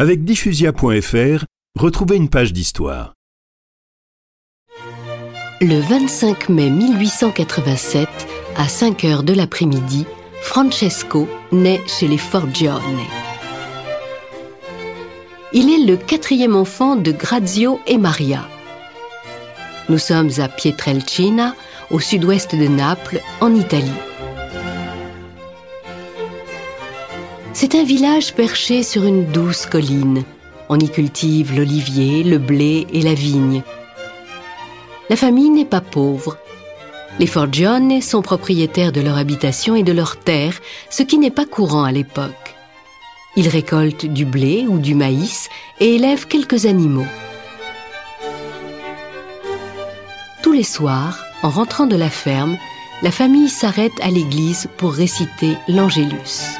Avec diffusia.fr, retrouvez une page d'histoire. Le 25 mai 1887, à 5 heures de l'après-midi, Francesco naît chez les Forgione. Il est le quatrième enfant de Grazio et Maria. Nous sommes à Pietrelcina, au sud-ouest de Naples, en Italie. C'est un village perché sur une douce colline. On y cultive l'olivier, le blé et la vigne. La famille n'est pas pauvre. Les Forgione sont propriétaires de leur habitation et de leurs terres, ce qui n'est pas courant à l'époque. Ils récoltent du blé ou du maïs et élèvent quelques animaux. Tous les soirs, en rentrant de la ferme, la famille s'arrête à l'église pour réciter l'Angélus.